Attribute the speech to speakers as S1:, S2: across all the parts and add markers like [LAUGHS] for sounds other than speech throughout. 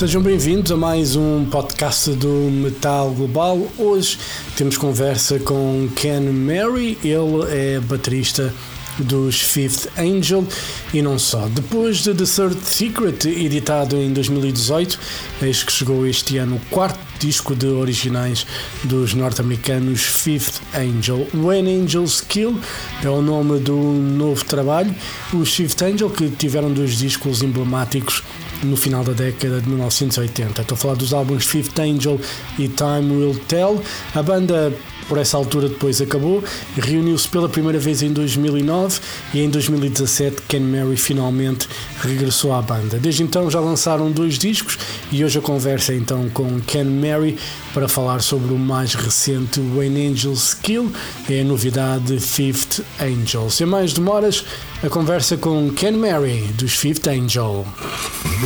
S1: Sejam bem-vindos a mais um podcast do Metal Global. Hoje temos conversa com Ken Mary, ele é baterista dos Fifth Angel e não só. Depois de The Third Secret, editado em 2018, eis que chegou este ano o quarto disco de originais dos norte-americanos Fifth Angel. When Angels Kill é o nome do novo trabalho. Os Fifth Angel, que tiveram dois discos emblemáticos no final da década de 1980. Estou a falar dos álbuns Fifth Angel e Time Will Tell. A banda por essa altura depois acabou, reuniu-se pela primeira vez em 2009 e em 2017 Ken Mary finalmente regressou à banda. Desde então já lançaram dois discos e hoje a conversa é então com Ken Mary para falar sobre o mais recente When Angels Kill, é a novidade Fifth Angel. Sem mais demoras, a conversa com Ken Mary dos Fifth Angel.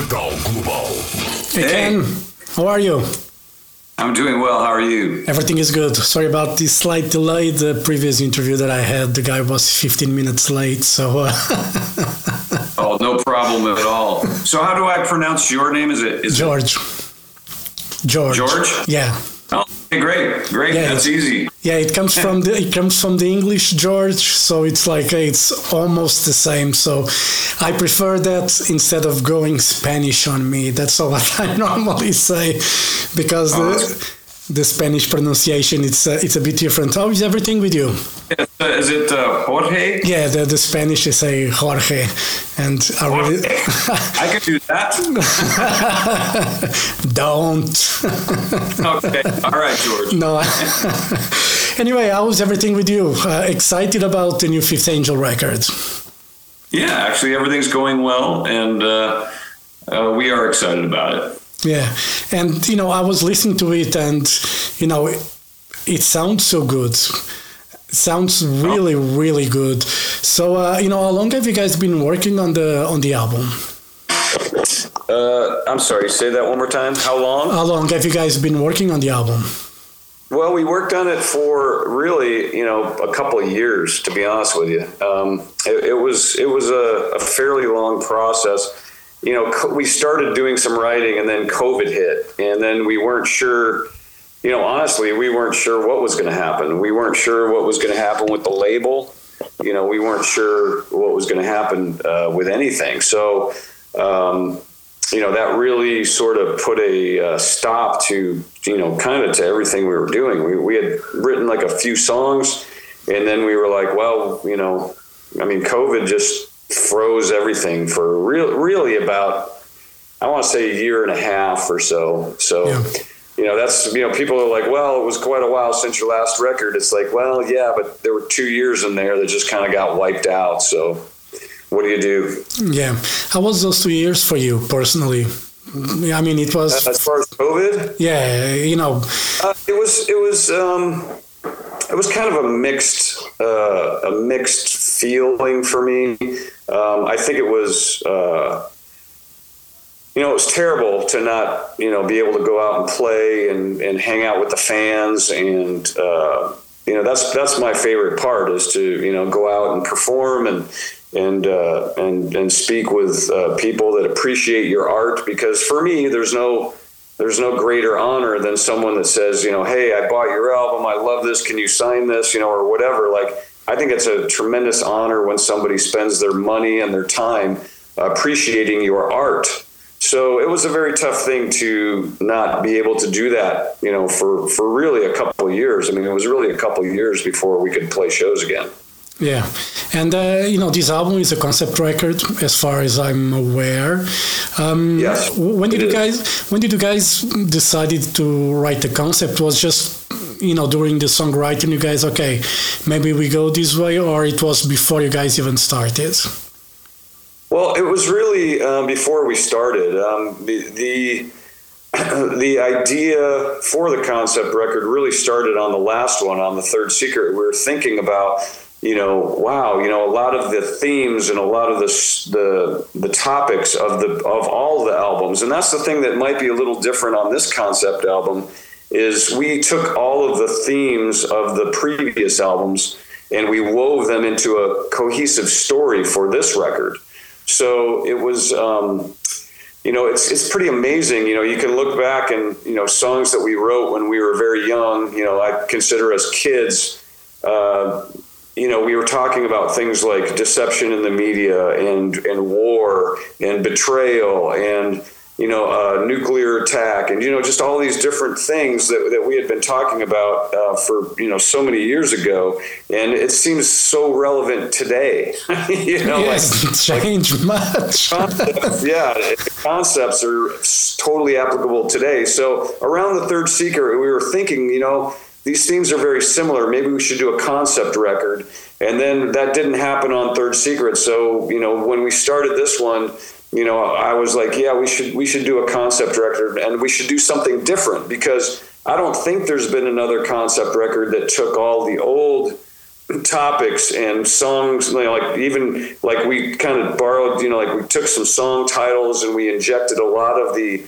S2: Metal Global.
S1: Hey Ken, how are you?
S3: I'm doing well. How are you?
S1: Everything is good. Sorry about this slight delay. The previous interview that I had, the guy was 15 minutes late. So. Uh [LAUGHS]
S3: oh, no problem at all. So, how do I pronounce your name? Is it is
S1: George?
S3: It
S1: George.
S3: George?
S1: Yeah.
S3: Great, great.
S1: Yeah,
S3: That's easy.
S1: Yeah, it comes from the it comes from the English George, so it's like it's almost the same. So I prefer that instead of going Spanish on me. That's what [LAUGHS] I normally say because
S3: Oh,
S1: the the Spanish pronunciation it's uh, it's a bit different. How is everything with you?
S3: Is, uh, is it uh, Jorge?
S1: Yeah, the, the Spanish is say Jorge, and I really
S3: I can do that. [LAUGHS]
S1: don't.
S3: Okay. All right, George.
S1: no. [LAUGHS] anyway, how is everything with you? Uh, excited about the new Fifth Angel record?
S3: Yeah, actually, everything's going well, and uh, uh, we are excited about it.
S1: Yeah, and you know, I was listening to it, and you know, it, it sounds so good. It sounds really, really good. So, uh, you know, how long have you guys been working on the on the album?
S3: Uh, I'm sorry. Say that one more time. How long?
S1: How long have you guys been working on the album?
S3: Well, we worked on it for really, you know, a couple of years. To be honest with you, um, it, it was it was a, a fairly long process. You know, we started doing some writing, and then COVID hit, and then we weren't sure. You know, honestly, we weren't sure what was going to happen. We weren't sure what was going to happen with the label. You know, we weren't sure what was going to happen uh, with anything. So. Um, you know that really sort of put a uh, stop to you know kind of to everything we were doing we, we had written like a few songs and then we were like well you know i mean covid just froze everything for real really about i want to say a year and a half or so. So
S1: Yeah.
S3: you know that's you know people are like well it was quite a while since your last record. It's like well yeah but there were two years in there that just kind of got wiped out. So what do you do?
S1: Yeah, how was those two years for you personally? I mean, it was
S3: as far as covid?
S1: Yeah, you know,
S3: Uh, it was it was um, it was kind of a mixed uh, a mixed feeling for me. Um, I think it was uh, you know it was terrible to not you know be able to go out and play and, and hang out with the fans and uh, you know that's that's my favorite part is to you know go out and perform and and uh, and and speak with uh, people that appreciate your art because for me there's no there's no greater honor than someone that says you know hey I bought your album. I love this. Can you sign this? You know or whatever. Like I think it's a tremendous honor when somebody spends their money and their time appreciating your art so it was a very tough thing to not be able to do that, you know, for, for really a couple of years. I mean, it was really a couple of years before we could play shows again.
S1: Yeah, and uh, you know this album is a concept record, as far as I'm aware. Um,
S3: Yes,
S1: When did you guys When did you guys decided to write the concept? Was just you know during the songwriting, you guys okay, maybe we go this way, or it was before you guys even started?
S3: Well, it was really um, before we started. Um, the, the [CLEARS THROAT] the idea for the concept record really started on the last one, on the third secret. We were thinking about, you know, wow, you know, a lot of the themes and a lot of the the the topics of the of all the albums, and that's the thing that might be a little different on this concept album is we took all of the themes of the previous albums and we wove them into a cohesive story for this record. So it was, um, you know, it's it's pretty amazing. You know, you can look back and you know songs that we wrote when we were very young. You know, I consider us kids. Uh, you know, we were talking about things like deception in the media and and war and betrayal and you know, uh, nuclear attack, and you know, just all these different things that, that we had been talking about uh, for you know so many years ago, and it seems so relevant today. [LAUGHS] you know,
S1: yes, like, changed like much.
S3: concepts, [LAUGHS] yeah, concepts are totally applicable today. So around the third secret, we were thinking, you know, these themes are very similar. Maybe we should do a concept record, and then that didn't happen on Third Secret. So you know, when we started this one you know, I was like, yeah, we should we should do a concept record and we should do something different because I don't think there's been another concept record that took all the old topics and songs you know, like even like we kind of borrowed you know like we took some song titles and we injected a lot of the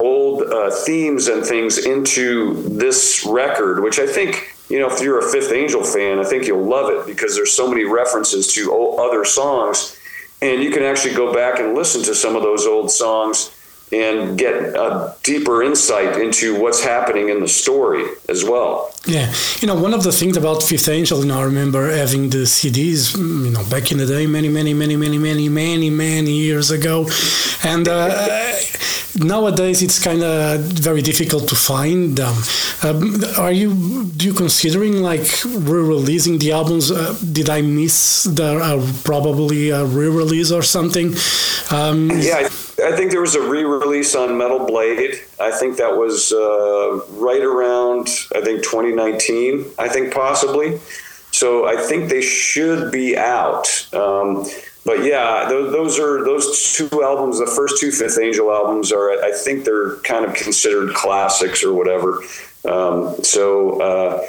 S3: old uh, themes and things into this record which i think you know if you're a fifth angel fan i think you'll love it because there's so many references to other songs and you can actually go back and listen to some of those old songs and get a deeper insight into what's happening in the story as well.
S1: Yeah, you know, one of the things about Fifth Angel, you know, I remember having the CDs, you know, back in the day, many, many, many, many, many, many, many years ago, and uh, nowadays it's kind of very difficult to find them. Um, are you do you considering like re-releasing the albums? Uh, did I miss the uh, probably a re-release or something?
S3: Um, yeah. I think there was a re-release on Metal Blade. I think that was uh, right around I think 2019. I think possibly. So I think they should be out. Um, but yeah, those, those, are those two albums. The first two Fifth Angel albums are. I think they're kind of considered classics or whatever. Um, so. Uh,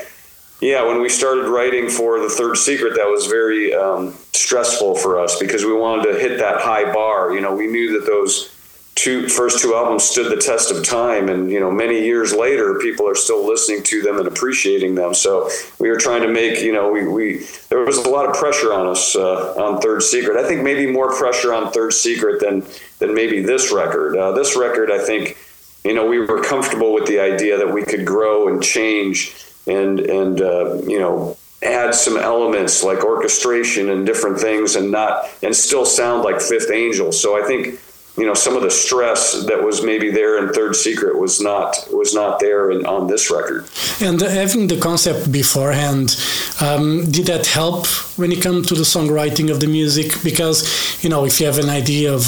S3: yeah, when we started writing for the Third Secret, that was very um, stressful for us because we wanted to hit that high bar. You know, we knew that those two first two albums stood the test of time, and you know, many years later, people are still listening to them and appreciating them. So we were trying to make, you know, we, we there was a lot of pressure on us uh, on Third Secret. I think maybe more pressure on Third Secret than than maybe this record. Uh, this record, I think, you know, we were comfortable with the idea that we could grow and change and and uh, you know add some elements like orchestration and different things and not and still sound like fifth angel so i think you know some of the stress that was maybe there in third secret was not was not there in, on this record.
S1: And having the concept beforehand um, did that help when it come to the songwriting of the music? Because you know if you have an idea of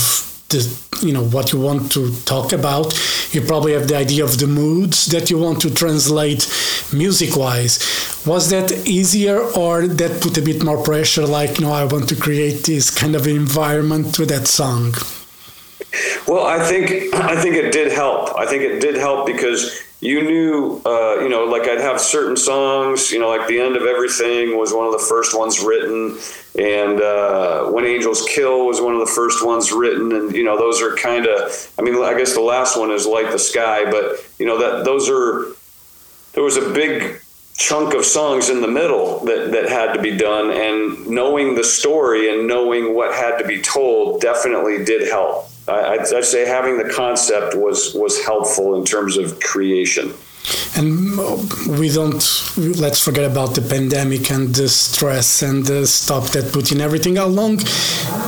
S1: the, you know what you want to talk about you probably have the idea of the moods that you want to translate music wise was that easier or that put a bit more pressure like you know i want to create this kind of environment to that song
S3: well i think [CLEARS THROAT] i think it did help i think it did help because you knew, uh, you know, like I'd have certain songs, you know, like The End of Everything was one of the first ones written, and uh, When Angels Kill was one of the first ones written, and, you know, those are kind of, I mean, I guess the last one is Light the Sky, but, you know, that those are, there was a big chunk of songs in the middle that, that had to be done, and knowing the story and knowing what had to be told definitely did help. I'd, I'd say having the concept was was helpful in terms of creation.
S1: And we don't let's forget about the pandemic and the stress and the stop that put in everything. How long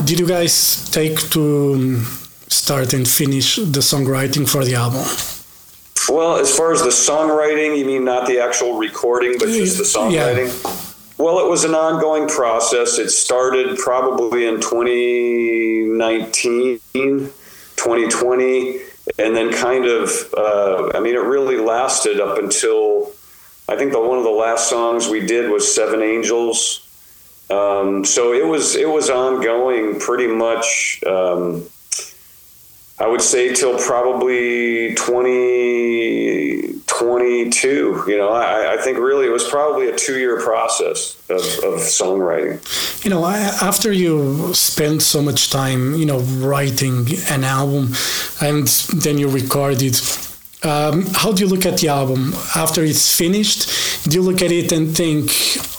S1: did you guys take to um, start and finish the songwriting for the album?
S3: Well, as far as the songwriting, you mean not the actual recording, but just the songwriting? Yeah. Well, it was an ongoing process. It started probably in 2019, 2020, and then kind of, uh, I mean, it really lasted up until I think the one of the last songs we did was Seven Angels. Um, so it was it was ongoing pretty much. Um, I would say till probably 2022. You know, I, I think really it was probably a two year process of, of songwriting.
S1: You know, after you spend so much time, you know, writing an album and then you record it, um, how do you look at the album after it's finished? Do you look at it and think,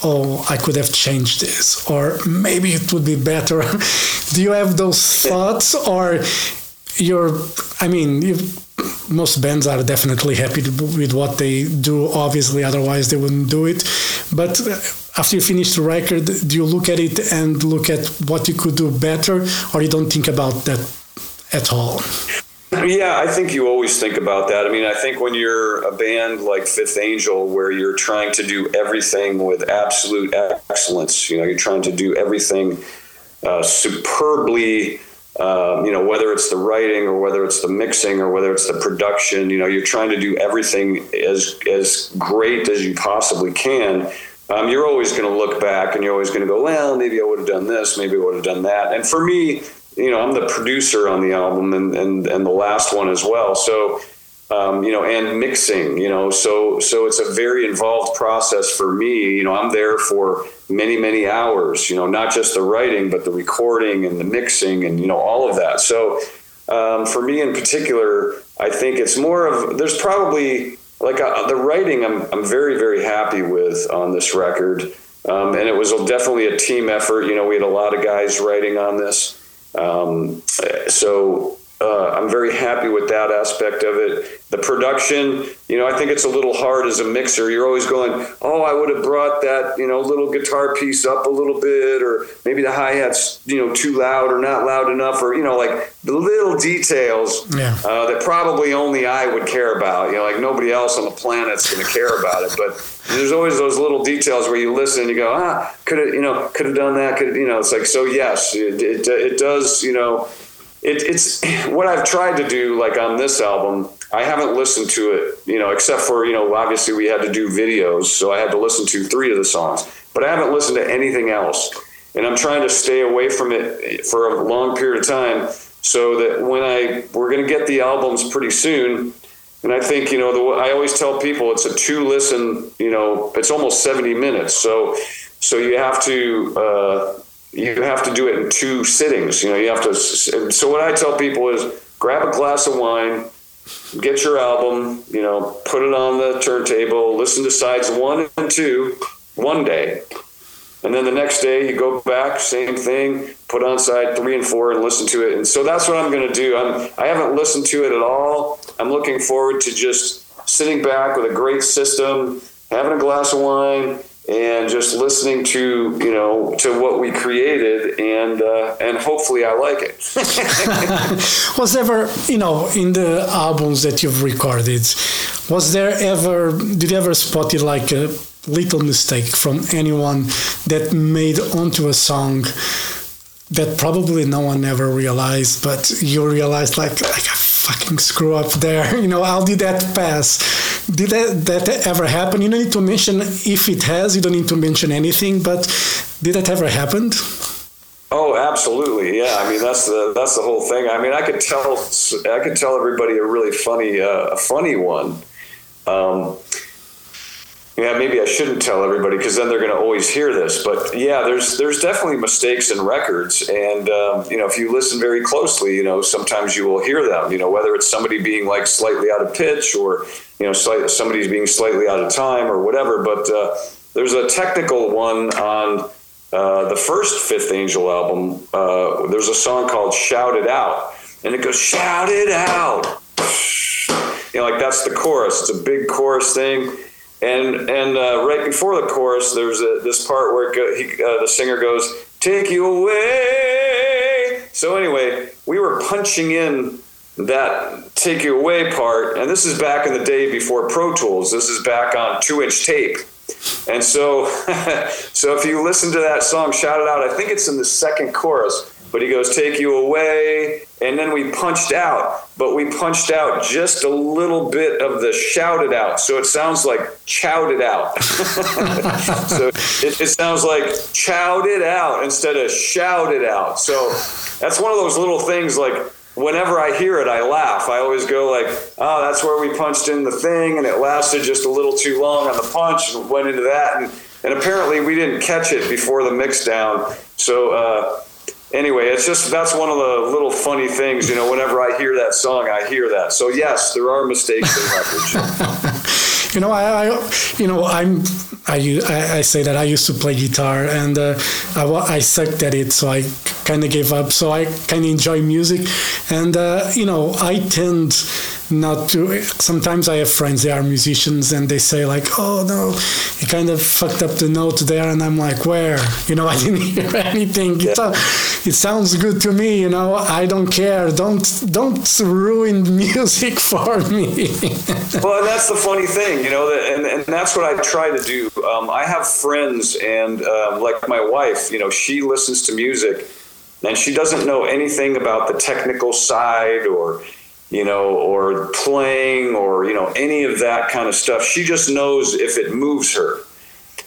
S1: "Oh, I could have changed this," or maybe it would be better? [LAUGHS] do you have those thoughts, or you're? I mean, most bands are definitely happy with what they do. Obviously, otherwise they wouldn't do it. But uh, after you finish the record, do you look at it and look at what you could do better, or you don't think about that at all?
S3: Yeah, I think you always think about that. I mean, I think when you're a band like Fifth Angel, where you're trying to do everything with absolute excellence, you know, you're trying to do everything uh, superbly. Um, you know, whether it's the writing or whether it's the mixing or whether it's the production, you know, you're trying to do everything as as great as you possibly can. Um, you're always going to look back and you're always going to go, well, maybe I would have done this, maybe I would have done that. And for me, you know, I'm the producer on the album and, and, and the last one as well. So, um, you know, and mixing, you know, so, so it's a very involved process for me. You know, I'm there for many, many hours, you know, not just the writing, but the recording and the mixing and, you know, all of that. So, um, for me in particular, I think it's more of, there's probably like uh, the writing I'm, I'm very, very happy with on this record. Um, and it was definitely a team effort. You know, we had a lot of guys writing on this. Um, so uh, I'm very happy with that aspect of it. The production, you know, I think it's a little hard as a mixer. You're always going, oh, I would have brought that, you know, little guitar piece up a little bit, or maybe the hi hat's, you know, too loud or not loud enough, or you know, like the little details yeah. uh, that probably only I would care about. You know, like nobody else on the planet's going to care about it, but there's always those little details where you listen and you go, ah, could have, you know, could have done that. Could, you know, it's like, so yes, it, it, it does, you know, it, it's [SIGHS] what I've tried to do, like on this album. I haven't listened to it, you know, except for, you know, obviously we had to do videos. So I had to listen to three of the songs, but I haven't listened to anything else. And I'm trying to stay away from it for a long period of time so that when I, we're going to get the albums pretty soon and I think, you know, the, I always tell people it's a two listen, you know, it's almost 70 minutes. So, so you have to, uh, you have to do it in two sittings. You know, you have to. So what I tell people is grab a glass of wine, get your album, you know, put it on the turntable, listen to sides one and two one day. And then the next day you go back, same thing, put on side three and four and listen to it. And so that's what I'm going to do. I'm, I haven't listened to it at all. I'm looking forward to just sitting back with a great system, having a glass of wine, and just listening to you know to what we created and uh, and hopefully I like it. [LAUGHS] [LAUGHS]
S1: was ever you know in the albums that you've recorded was there ever did you ever spot it like a little mistake from anyone that made onto a song that probably no one ever realized but you realized like like fucking screw up there [LAUGHS] you know how did that pass did that, that ever happen? You don't need to mention if it has. You don't need to mention anything. But did that ever happen?
S3: Oh, absolutely. Yeah. I mean, that's the that's the whole thing. I mean, I could tell I could tell everybody a really funny uh, a funny one. Um, yeah, maybe I shouldn't tell everybody because then they're going to always hear this. But yeah, there's there's definitely mistakes in records, and um, you know, if you listen very closely, you know, sometimes you will hear them. You know, whether it's somebody being like slightly out of pitch, or you know, slight, somebody's being slightly out of time, or whatever. But uh, there's a technical one on uh, the first Fifth Angel album. Uh, there's a song called "Shout It Out," and it goes "Shout It Out." [SIGHS] You know, like that's the chorus. It's a big chorus thing and and uh, right before the chorus, there's a, this part where he, uh, the singer goes, "Take you away." So anyway, we were punching in that "Take You Away" part, and this is back in the day before Pro Tools. This is back on two-inch tape. And so, [LAUGHS] so if you listen to that song, shout it out. I think it's in the second chorus but he goes, Take you away. And then we punched out, but we punched out just a little bit of the shouted out. So it sounds like chowed out. [LAUGHS] so it, it, sounds like chowed out instead of shouted out. So that's one of those little things like, whenever I hear it, I laugh. I always go like, "Oh, that's where we punched in the thing, and it lasted just a little too long on the punch, and went into that." And, and apparently, we didn't catch it before the mix down. So uh, anyway, it's just that's one of the little funny things. You know, whenever I hear that song, I hear that. So yes, there are mistakes in [LAUGHS]
S1: you know, I, I, you know, I'm, I, I say that I used to play guitar and uh, I, I sucked at it, so I kind of gave up. So I kind of enjoy music, and uh, you know, I tend not to sometimes i have friends they are musicians and they say like oh no you kind of fucked up the note there and i'm like where? You know [LAUGHS] i didn't hear anything. Yeah. it, it sounds good to me you know i don't care. Don't don't ruin [LAUGHS] music for me. [LAUGHS]
S3: Well and that's the funny thing you know and, and that's what i try to do. Um, i have friends and um, like my wife you know she listens to music and she doesn't know anything about the technical side or you know, or playing or, you know, any of that kind of stuff. She just knows if it moves her,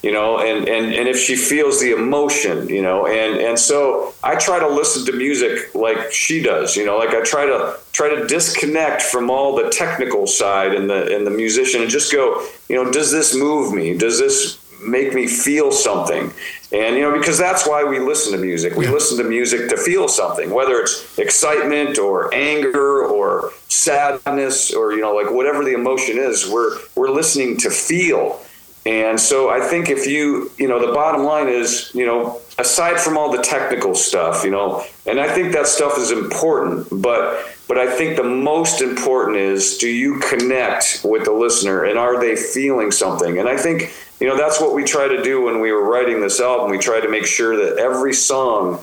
S3: you know, and, and, and if she feels the emotion, you know, and, and so I try to listen to music like she does, you know, like I try to try to disconnect from all the technical side and the, and the musician and just go, you know, does this move me? Does this make me feel something? And, you know, because that's why we listen to music. We yeah. listen to music to feel something, whether it's excitement or anger or sadness or, you know, like whatever the emotion is, we're, we're listening to feel. And so I think if you, you know, the bottom line is, you know, aside from all the technical stuff, you know, and I think that stuff is important, but but I think the most important is do you connect with the listener and are they feeling something? And I think you know that's what we try to do when we were writing this album. We try to make sure that every song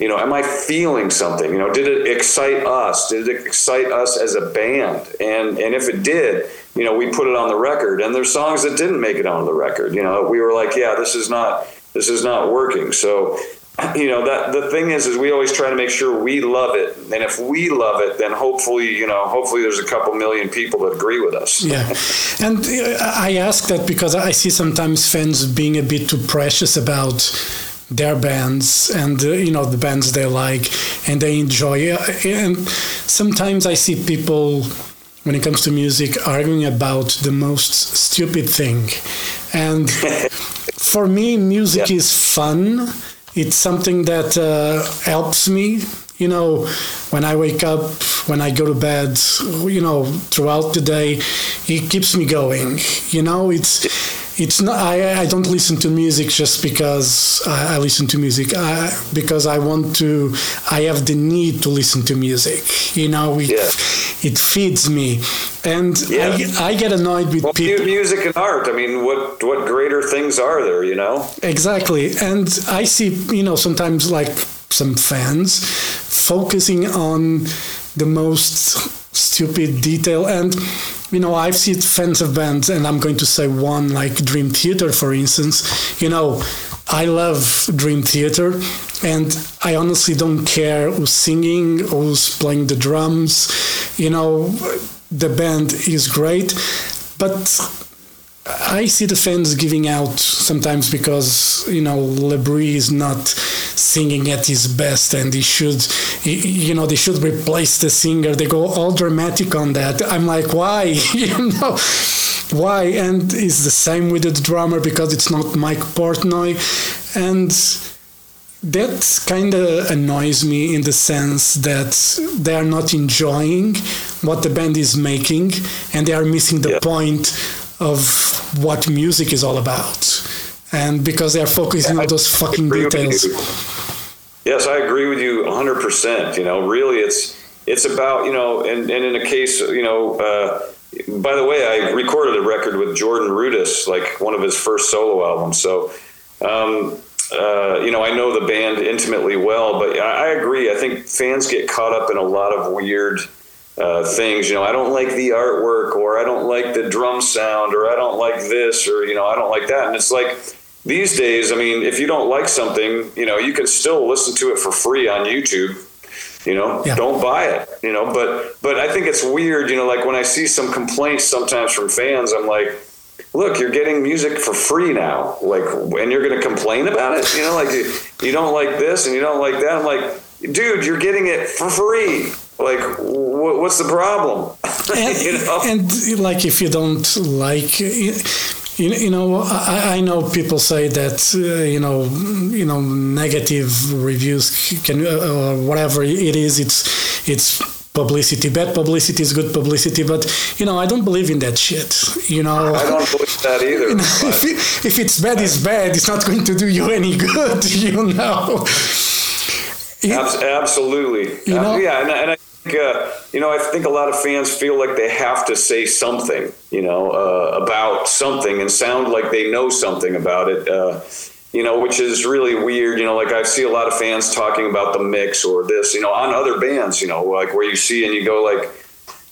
S3: you know am i feeling something? You know did it excite us? Did it excite us as a band? And and if it did you know we put it on the record. And there's songs that didn't make it on the record. You know we were like yeah this is not this is not working. So [CLEARS THROAT] you know that the thing is is we always try to make sure we love it. And if we love it then hopefully you know hopefully there's a couple million people that agree with us.
S1: Yeah. And uh, i ask that because i see sometimes fans being a bit too precious about their bands and uh, you know the bands they like and they enjoy. And sometimes i see people when it comes to music arguing about the most stupid thing. And [LAUGHS] for me music yeah. is fun it's something that uh, helps me you know when i wake up when i go to bed you know throughout the day it keeps me going. You know it's it's not I, I don't listen to music just because I, I listen to music. I, because I want to I have the need to listen to music. You know it, yeah. it feeds me. And yeah. I, I get annoyed with
S3: well,
S1: people
S3: music and art. I mean what what greater things are there you know?
S1: Exactly. And I see you know sometimes like some fans focusing on the most stupid detail. And you know i've seen fans of bands and i'm going to say one like dream theater for instance. You know i love dream theater and i honestly don't care who's singing who's playing the drums. You know the band is great but I see the fans giving out sometimes because you know LaBrie is not singing at his best, and he should, you know, they should replace the singer. They go all dramatic on that. I'm like, why? [LAUGHS] you know, why? And it's the same with the drummer because it's not Mike Portnoy, and that kind of annoys me in the sense that they are not enjoying what the band is making, and they are missing the yeah. point of what music is all about. And because they're focusing yeah, on those fucking details.
S3: Yes, I agree with you 100%. You know, really, it's it's about, you know, and, and in a case, you know, uh, by the way, I recorded a record with Jordan Rudess, like one of his first solo albums. So, um, uh, you know, I know the band intimately well, but I, I, agree. I think fans get caught up in a lot of weird uh, things. You know, I don't like the artwork, or I don't like the drum sound, or I don't like this, or you know, I don't like that. And it's like these days, I mean, if you don't like something, you know, you can still listen to it for free on YouTube. You know, yeah. don't buy it. You know, but but I think it's weird. You know, like when I see some complaints sometimes from fans, I'm like. Look, you're getting music for free now. Like, and you're going to complain about it? You know, like you, you don't like this and you don't like that. I'm like, dude, you're getting it for free like what's the problem [LAUGHS]
S1: and,
S3: you know?
S1: and like if you don't like You, you know, I, I know people say that uh, you know, you know, negative reviews can uh, or whatever it is. It's it's publicity. Bad publicity is good publicity, but you know, I don't believe in that shit. You know,
S3: I don't believe that either. [LAUGHS]
S1: You know, if, it, if it's bad, it's bad. It's not going to do you any good. [LAUGHS] You know.
S3: Absolutely. You know? yeah, and, and I uh, you know I think a lot of fans feel like they have to say something, you know, uh, about something and sound like they know something about it. Uh, you know, which is really weird. You know, like I see a lot of fans talking about the mix or this, you know, on other bands. You know, like where you see and you go like.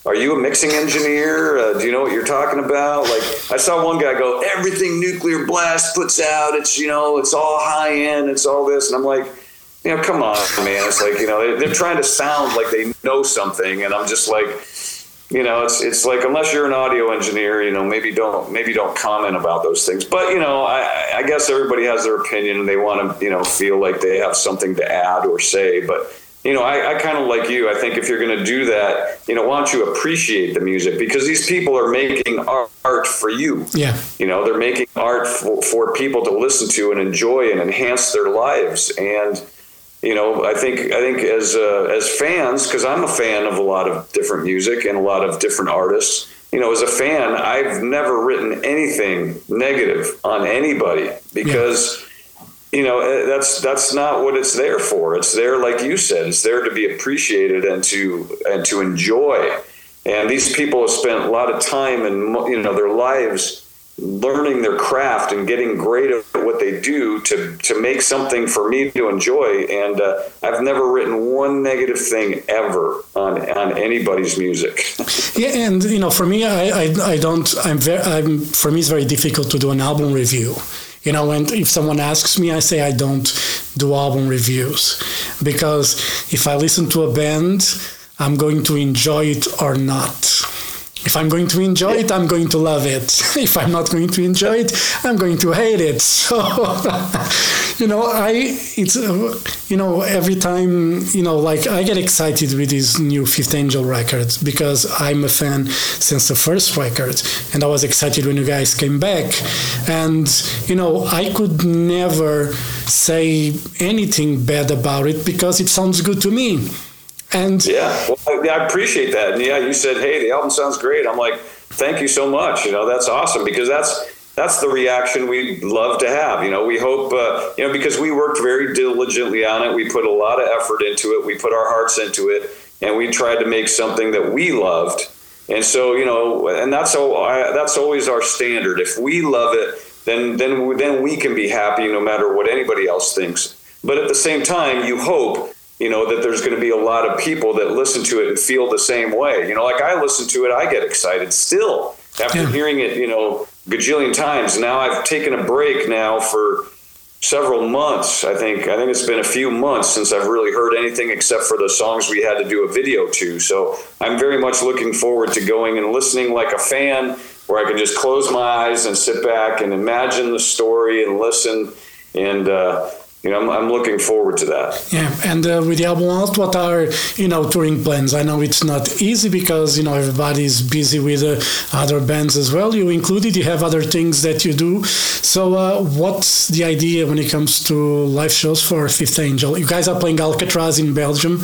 S3: Are you a mixing engineer? Uh, do you know what you're talking about? Like, I saw one guy go, everything Nuclear Blast puts out, it's, you know, it's all high end, it's all this. And I'm like, you know, come on, man. It's like, you know, they're trying to sound like they know something. And I'm just like, you know, it's, it's like, unless you're an audio engineer, you know, maybe don't, maybe don't comment about those things. But, you know, I, I guess everybody has their opinion and they want to, you know, feel like they have something to add or say. But, you know, I, I kind of like you. I think if you're going to do that, you know, why don't you appreciate the music because these people are making art for you.
S1: Yeah.
S3: You know, they're making art for, for people to listen to and enjoy and enhance their lives. And, you know, I think I think as uh, as fans, because I'm a fan of a lot of different music and a lot of different artists. You know, as a fan, I've never written anything negative on anybody because. Yeah. You know eh, that's that's not what it's there for. It's there, like you said, it's there to be appreciated and to and to enjoy. And these people have spent a lot of time and you know their lives learning their craft and getting great at what they do to to make something for me to enjoy. And uh, I've never written one negative thing ever on on anybody's music.
S1: yeah, and you know, for me, I I, I don't. I'm very. I'm for me, it's very difficult to do an album review. You know, and if someone asks me, I say I don't do album reviews because if I listen to a band, I'm going to enjoy it or not if I'm going to enjoy it, I'm going to love it. [LAUGHS] if I'm not going to enjoy it, I'm going to hate it. [LAUGHS] So, [LAUGHS] you know, I it's uh, you know every time you know like I get excited with these new Fifth Angel records because I'm a fan since the first record, and I was excited when you guys came back, and you know I could never say anything bad about it because it sounds good to me and
S3: yeah, well, I appreciate that. And yeah, you said, "Hey, the album sounds great." I'm like, "Thank you so much." You know, that's awesome because that's that's the reaction we love to have. You know, we hope, uh, you know, because we worked very diligently on it. We put a lot of effort into it. We put our hearts into it, and we tried to make something that we loved. And so, you know, and that's all, that's always our standard. If we love it, then then then we can be happy no matter what anybody else thinks. But at the same time, you hope you know that there's going to be a lot of people that listen to it and feel the same way. You know like i listen to it i get excited still after yeah. hearing it you know gajillion times. Now i've taken a break now for several months i think. I think it's been a few months since i've really heard anything except for the songs we had to do a video to. So i'm very much looking forward to going and listening like a fan where i can just close my eyes and sit back and imagine the story and listen. And uh, you know, I'm, I'm looking forward to that.
S1: Yeah, and uh, with the album out, what are you know touring plans? I know it's not easy because you know everybody's busy with uh, other bands as well. You included, you have other things that you do. So, uh, what's the idea when it comes to live shows for Fifth Angel? You guys are playing Alcatraz in Belgium.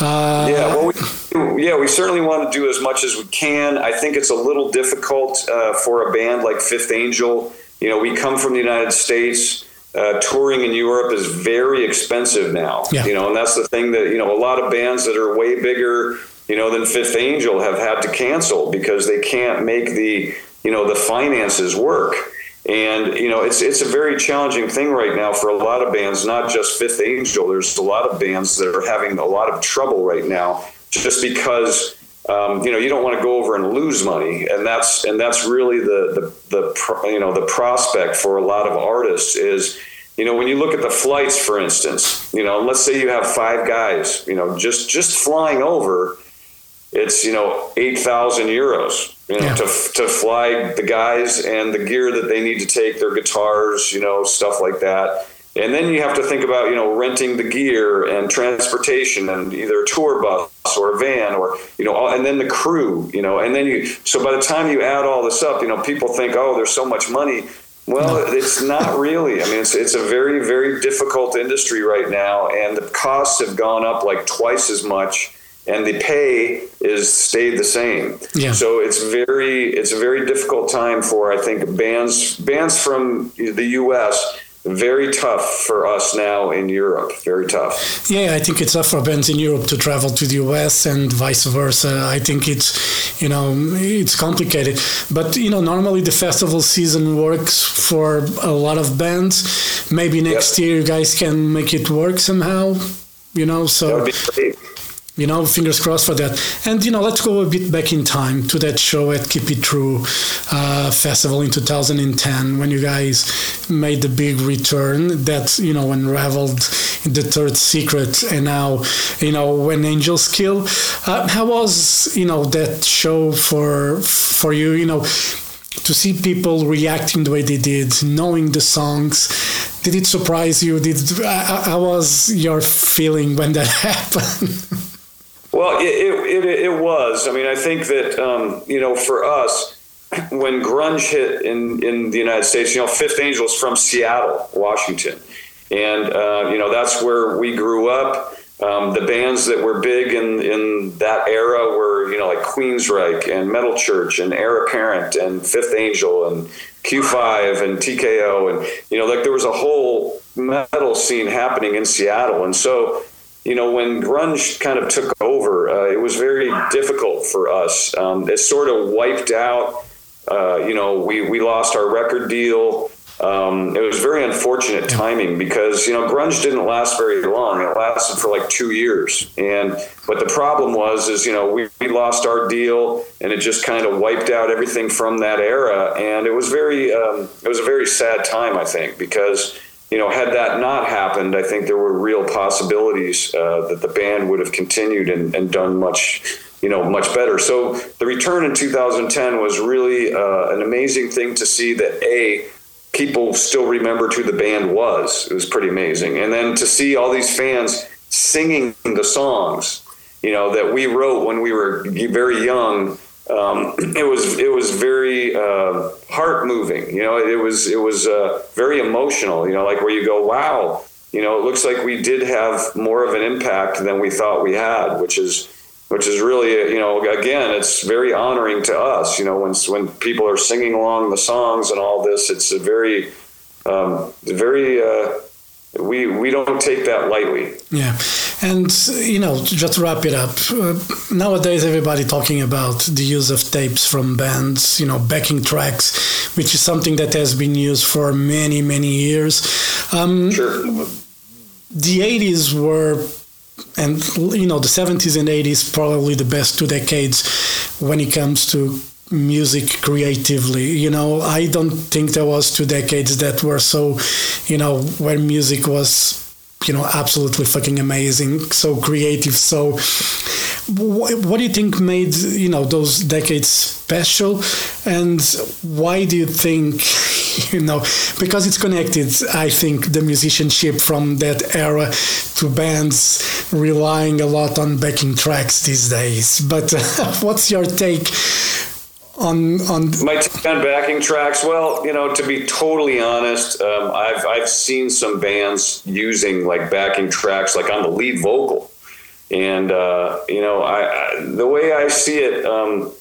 S3: Uh, yeah, well, we, yeah, we certainly want to do as much as we can. I think it's a little difficult uh, for a band like Fifth Angel. You know, we come from the United States uh, touring in Europe is very expensive now. Yeah. You know, and that's the thing that you know a lot of bands that are way bigger, you know, than Fifth Angel have had to cancel because they can't make the you know the finances work. And you know, it's it's a very challenging thing right now for a lot of bands, not just Fifth Angel. There's a lot of bands that are having a lot of trouble right now, just because um, you know you don't want to go over and lose money, and that's and that's really the the, the you know the prospect for a lot of artists is you know when you look at the flights, for instance, you know let's say you have five guys, you know just just flying over, it's you know eight thousand euros. You know, yeah. to, to fly the guys and the gear that they need to take, their guitars, you know, stuff like that and then you have to think about you know renting the gear and transportation and either a tour bus or a van or you know and then the crew you know and then you so by the time you add all this up you know people think oh there's so much money well it's not really i mean it's, it's a very very difficult industry right now and the costs have gone up like twice as much and the pay is stayed the same.
S1: Yeah.
S3: So it's very it's a very difficult time for I think bands bands from the U.S very tough for us now in Europe. Very tough.
S1: Yeah, I think it's tough for bands in Europe to travel to the US and vice versa. I think it's, you know, it's complicated. But, you know, normally the festival season works for a lot of bands. Maybe next yep. year you guys can make it work somehow, you know, so. You know fingers crossed for that. And you know let's go a bit back in time to that show at keep it true uh, festival in 2010 when you guys made the big return that you know unraveled the third secret. And now you know when angels kill uh, how was you know that show for for you you know to see people reacting the way they did knowing the songs? Did it surprise you? Did how was your feeling when that [LAUGHS] happened
S3: Well, it, it, it, was. I mean, I think that, um, you know, for us, when grunge hit in, in the United States, you know, Fifth Angel is from Seattle, Washington. And, uh, you know, that's where we grew up. Um, the bands that were big in, in that era were, you know, like Queensryche and Metal Church and Heir Apparent and Fifth Angel and Q5 and TKO. And, you know, like there was a whole metal scene happening in Seattle. And so, you know, when grunge kind of took over, uh, it was very difficult for us. Um, it sort of wiped out. Uh, you know, we we lost our record deal. Um, it was very unfortunate timing because you know grunge didn't last very long. It lasted for like two years, and but the problem was is you know we, we lost our deal, and it just kind of wiped out everything from that era, and it was very um, it was a very sad time I think because you know, had that not happened, I think there were real possibilities uh, that the band would have continued and, and, done much, you know, much better. So the return in 2010 was really uh, an amazing thing to see that a people still remembered who the band was. It was pretty amazing, and then to see all these fans singing the songs, you know, that we wrote when we were very young um, [CLEARS THROAT] it was it was very uh, heart moving. You know, it was it was uh, very emotional. You know, like where you go, wow. You know, it looks like we did have more of an impact than we thought we had, which is which is really you know again it's very honoring to us. You know, when when people are singing along the songs and all this, it's a very um, very uh, we we don't take that lightly.
S1: Yeah, and you know, just wrap it up, uh, nowadays everybody talking about the use of tapes from bands, you know, backing tracks, which is something that has been used for many many years.
S3: Um, sure.
S1: The '80s were. And you know the 70s and 80s probably the best two decades when it comes to music creatively. You know, I don't think there was two decades that were so, you know, where music was, you know, absolutely fucking amazing, so creative. So, what do you think made you know those decades special, and why do you think? [LAUGHS] You know, because it's connected, I think the musicianship from that era to bands relying a lot on backing tracks these days. But [LAUGHS] what's your take on on
S3: my take on backing tracks well you know to be totally honest um, i've i've seen some bands using like backing tracks like on the lead vocal. And uh, you know I, I, the way i see it um,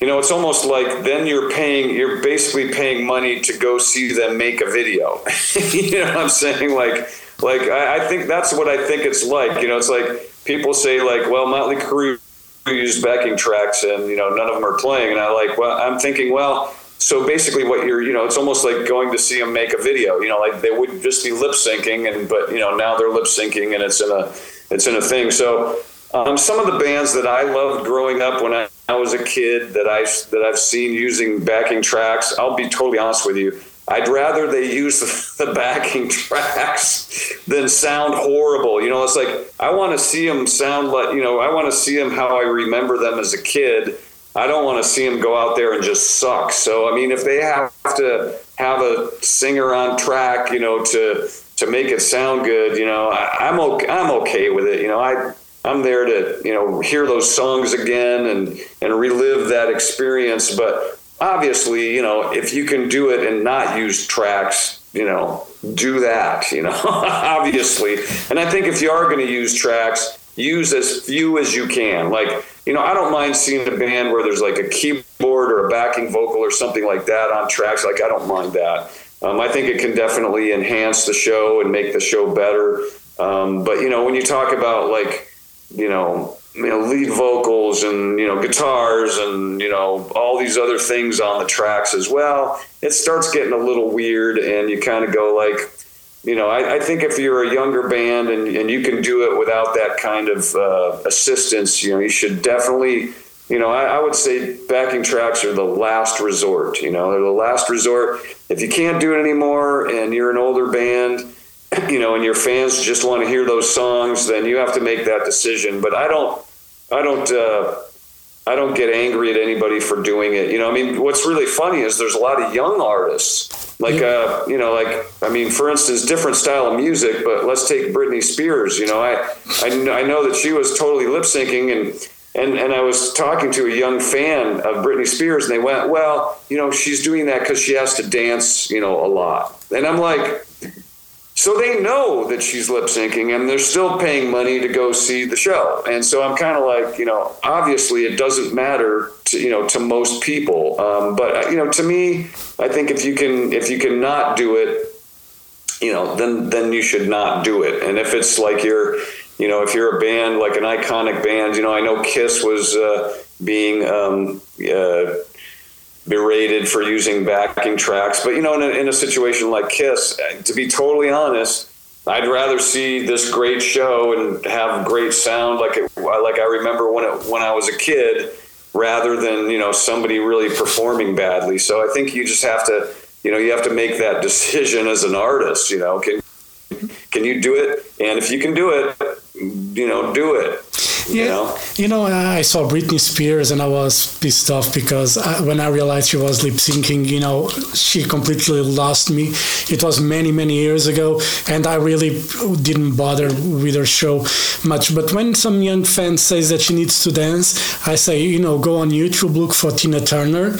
S3: you know it's almost like then you're paying you're basically paying money to go see them make a video. [LAUGHS] You know what i'm saying? Like like I, I think that's what i think it's like. You know it's like people say like well motley crue used backing tracks and you know none of them are playing. And i like well i'm thinking well so basically what you're you know it's almost like going to see them make a video you know like they would just be lip syncing and but you know now they're lip syncing and it's in a it's in a thing. So um, some of the bands that i loved growing up when I, I was a kid that i that i've seen using backing tracks i'll be totally honest with you I'd rather they use [LAUGHS] the, backing tracks than sound horrible. You know, it's like I want to see them sound like, you know, I want to see them how I remember them as a kid. I don't want to see them go out there and just suck. So, I mean, if they have to have a singer on track, you know, to to make it sound good, you know, I, I'm okay. I'm okay with it. You know, I I'm there to you know hear those songs again and and relive that experience. But obviously, you know, if you can do it and not use tracks, you know, do that. You know, [LAUGHS] obviously. And I think if you are going to use tracks, use as few as you can. Like you know, I don't mind seeing a band where there's like a keyboard or a backing vocal or something like that on tracks. Like I don't mind that. Um, I think it can definitely enhance the show and make the show better. Um, but you know, when you talk about like you know, you know, lead vocals and you know guitars and you know all these other things on the tracks as well. It starts getting a little weird, and you kind of go like, you know, I, I, think if you're a younger band and, and you can do it without that kind of uh, assistance, you know, you should definitely, you know, I, I would say backing tracks are the last resort. You know, they're the last resort. If you can't do it anymore and you're an older band you know, and your fans just want to hear those songs, then you have to make that decision. But I don't, I don't, uh, I don't get angry at anybody for doing it. You know, I mean, what's really funny is there's a lot of young artists, like, uh, you know, like, I mean, for instance, different style of music, but let's take Britney Spears. You know, I, I, I know that she was totally lip syncing and. And, and I was talking to a young fan of Britney Spears, and they went, "Well, you know, she's doing that because she has to dance, you know, a lot." And I'm like, so they know that she's lip syncing and they're still paying money to go see the show. And so I'm kind of like, you know, obviously it doesn't matter to, you know, to most people. Um, but, you know, to me, I think if you can, if you can not do it, you know, then, then you should not do it. And if it's like you're, you know, if you're a band, like an iconic band, you know, I know Kiss was uh, being, um, uh, berated for using backing tracks. But you know, in a, in a situation like Kiss, uh, to be totally honest, I'd rather see this great show and have great sound like it, uh, like I remember when it when I was a kid, rather than you know somebody really performing badly. So I think you just have to you know you have to make that decision as an artist. You know, can can you do it? And if you can do it, you know, do it.
S1: Yeah,
S3: you know?
S1: you know, I saw Britney Spears and I was pissed off because I, when I realized she was lip syncing, you know, she completely lost me. It was many, many years ago, and I really didn't bother with her show much. But when some young fan says that she needs to dance, I say, you know, go on YouTube, look for Tina Turner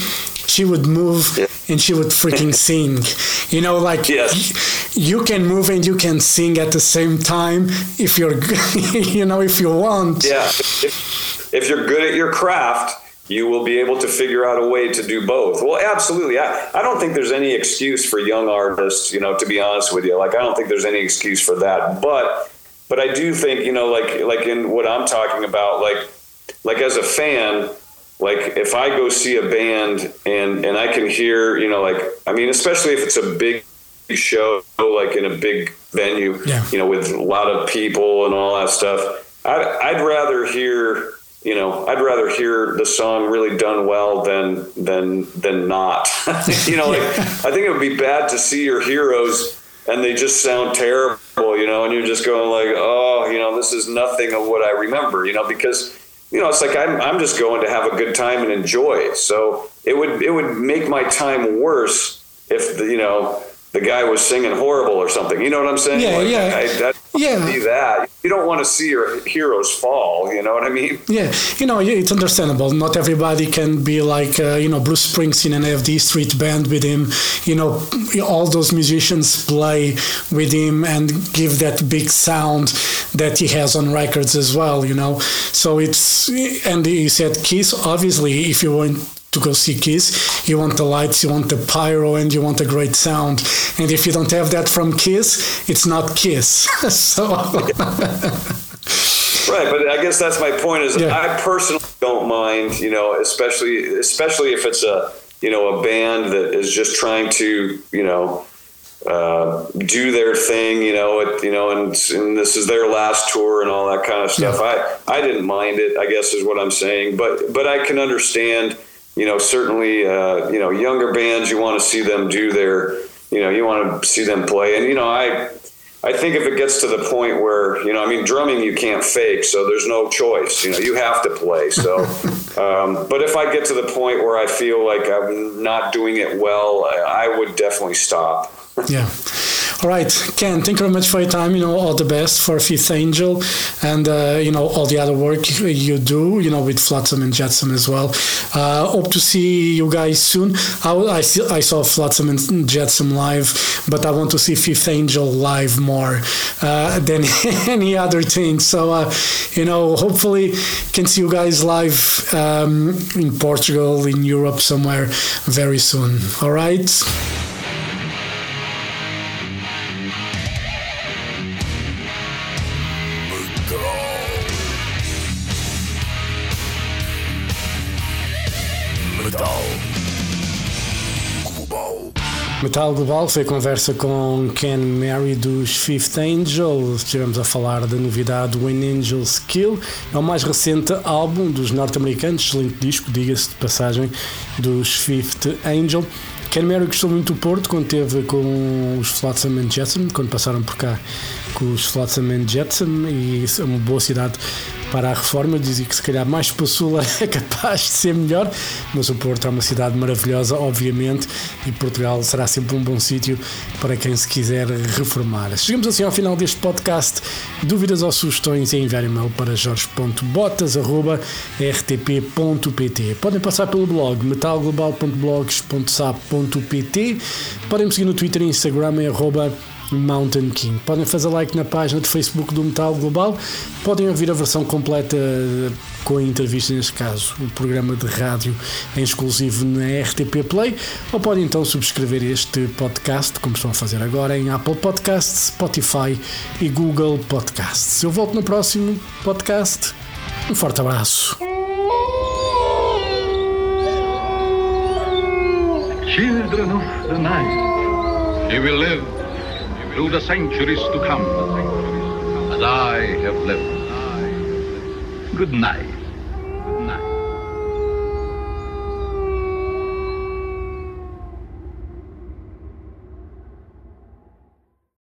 S1: she would move yeah. and she would freaking [LAUGHS] sing. You know, like
S3: yes.
S1: you can move and you can sing at the same time if you're, [LAUGHS] you know, if you want.
S3: Yeah. If, if you're good at your craft, you will be able to figure out a way to do both. Well, absolutely. I, I don't think there's any excuse for young artists, you know, to be honest with you. Like, I don't think there's any excuse for that. But, but I do think, you know, like, like in what I'm talking about, like, like as a fan, like if I go see a band and and I can hear, you know, like I mean, especially if it's a big show, like in a big venue,
S1: yeah.
S3: you know, with a lot of people and all that stuff. I'd, I'd rather hear, you know, I'd rather hear the song really done well than than than not. [LAUGHS] you know, like I think it would be bad to see your heroes and they just sound terrible, you know, and you're just going like, oh, you know, this is nothing of what I remember, you know, because you know, it's like I'm, I'm just going to have a good time and enjoy. So it would it would make my time worse if the, you know the guy was singing horrible or something. You know what I'm saying?
S1: Yeah,
S3: like,
S1: yeah,
S3: I, that,
S1: yeah.
S3: See that you don't want to see your heroes fall. You know what I mean?
S1: Yeah, you know it's understandable. Not everybody can be like uh, you know Bruce Springsteen and have the Street Band with him. You know, all those musicians play with him and give that big sound that he has on records as well. You know, so it's and he said Kiss. Obviously, if you want to go see Kiss. You want the lights, you want the pyro, and you want a great sound. And if you don't have that from Kiss, it's not Kiss. [LAUGHS] so.
S3: right, but I guess that's my point. Is yeah. I personally don't mind, you know, especially especially if it's a you know a band that is just trying to you know uh, do their thing, you know, it, you know, and, and this is their last tour and all that kind of stuff. Yeah. I, I didn't mind it, I guess is what I'm saying, but, but I can understand, you know, certainly, uh, you know, younger bands, you want to see them do their, you know, you want to see them play. And, you know, I, I think if it gets to the point where, you know, I mean, drumming you can't fake, so there's no choice. You know, you have to play. So, [LAUGHS] Um, but if I get to the point where I feel like I'm not doing it well, I, I would definitely stop.
S1: yeah. All right, Ken, thank you very much for your time. You know, all the best for Fifth Angel and, uh, you know, all the other work you do, you know, with Flotsam and Jetsam as well. Uh, hope to see you guys soon. I, I, I saw Flotsam and Jetsam live, but I want to see Fifth Angel live more uh, [LAUGHS] than any other thing. So, uh, you know, hopefully can see you guys live um, in Portugal, in Europe, somewhere very soon. All right.
S2: Metal Global
S1: foi conversa com Ken Mary dos Fifth Angel. Estivemos a falar da novidade When Angels Kill. É o mais recente álbum dos norte-americanos, excelente disco, diga-se de passagem, dos Fifth Angel. Ken Mary gostou muito do Porto quando esteve com os Flotsam and Jetsam, quando passaram por cá com os Flotsam and Jetsam, e é uma boa cidade para a reforma. Dizia que se calhar mais para o sul é capaz de ser melhor, mas o Porto é uma cidade maravilhosa, obviamente, e Portugal será sempre um bom sítio para quem se quiser reformar. Chegamos assim ao final deste podcast. Dúvidas ou sugestões enviar e-mail para jorge.botas.rtp.pt. Podem passar pelo blog metalglobal.blogs.sap.pt. Podem me seguir no Twitter e Instagram em arroba Mountain King. Podem fazer like na página de Facebook do Metal Global. Podem ouvir a versão completa com a entrevista, neste caso, o programa de rádio em exclusivo na RTP Play. Ou podem então subscrever este podcast, como estão a fazer agora, em Apple Podcasts, Spotify e Google Podcasts. Eu volto no próximo podcast. Um forte abraço.
S4: Children of the night, you will live through the centuries to come, as I have lived. Good night.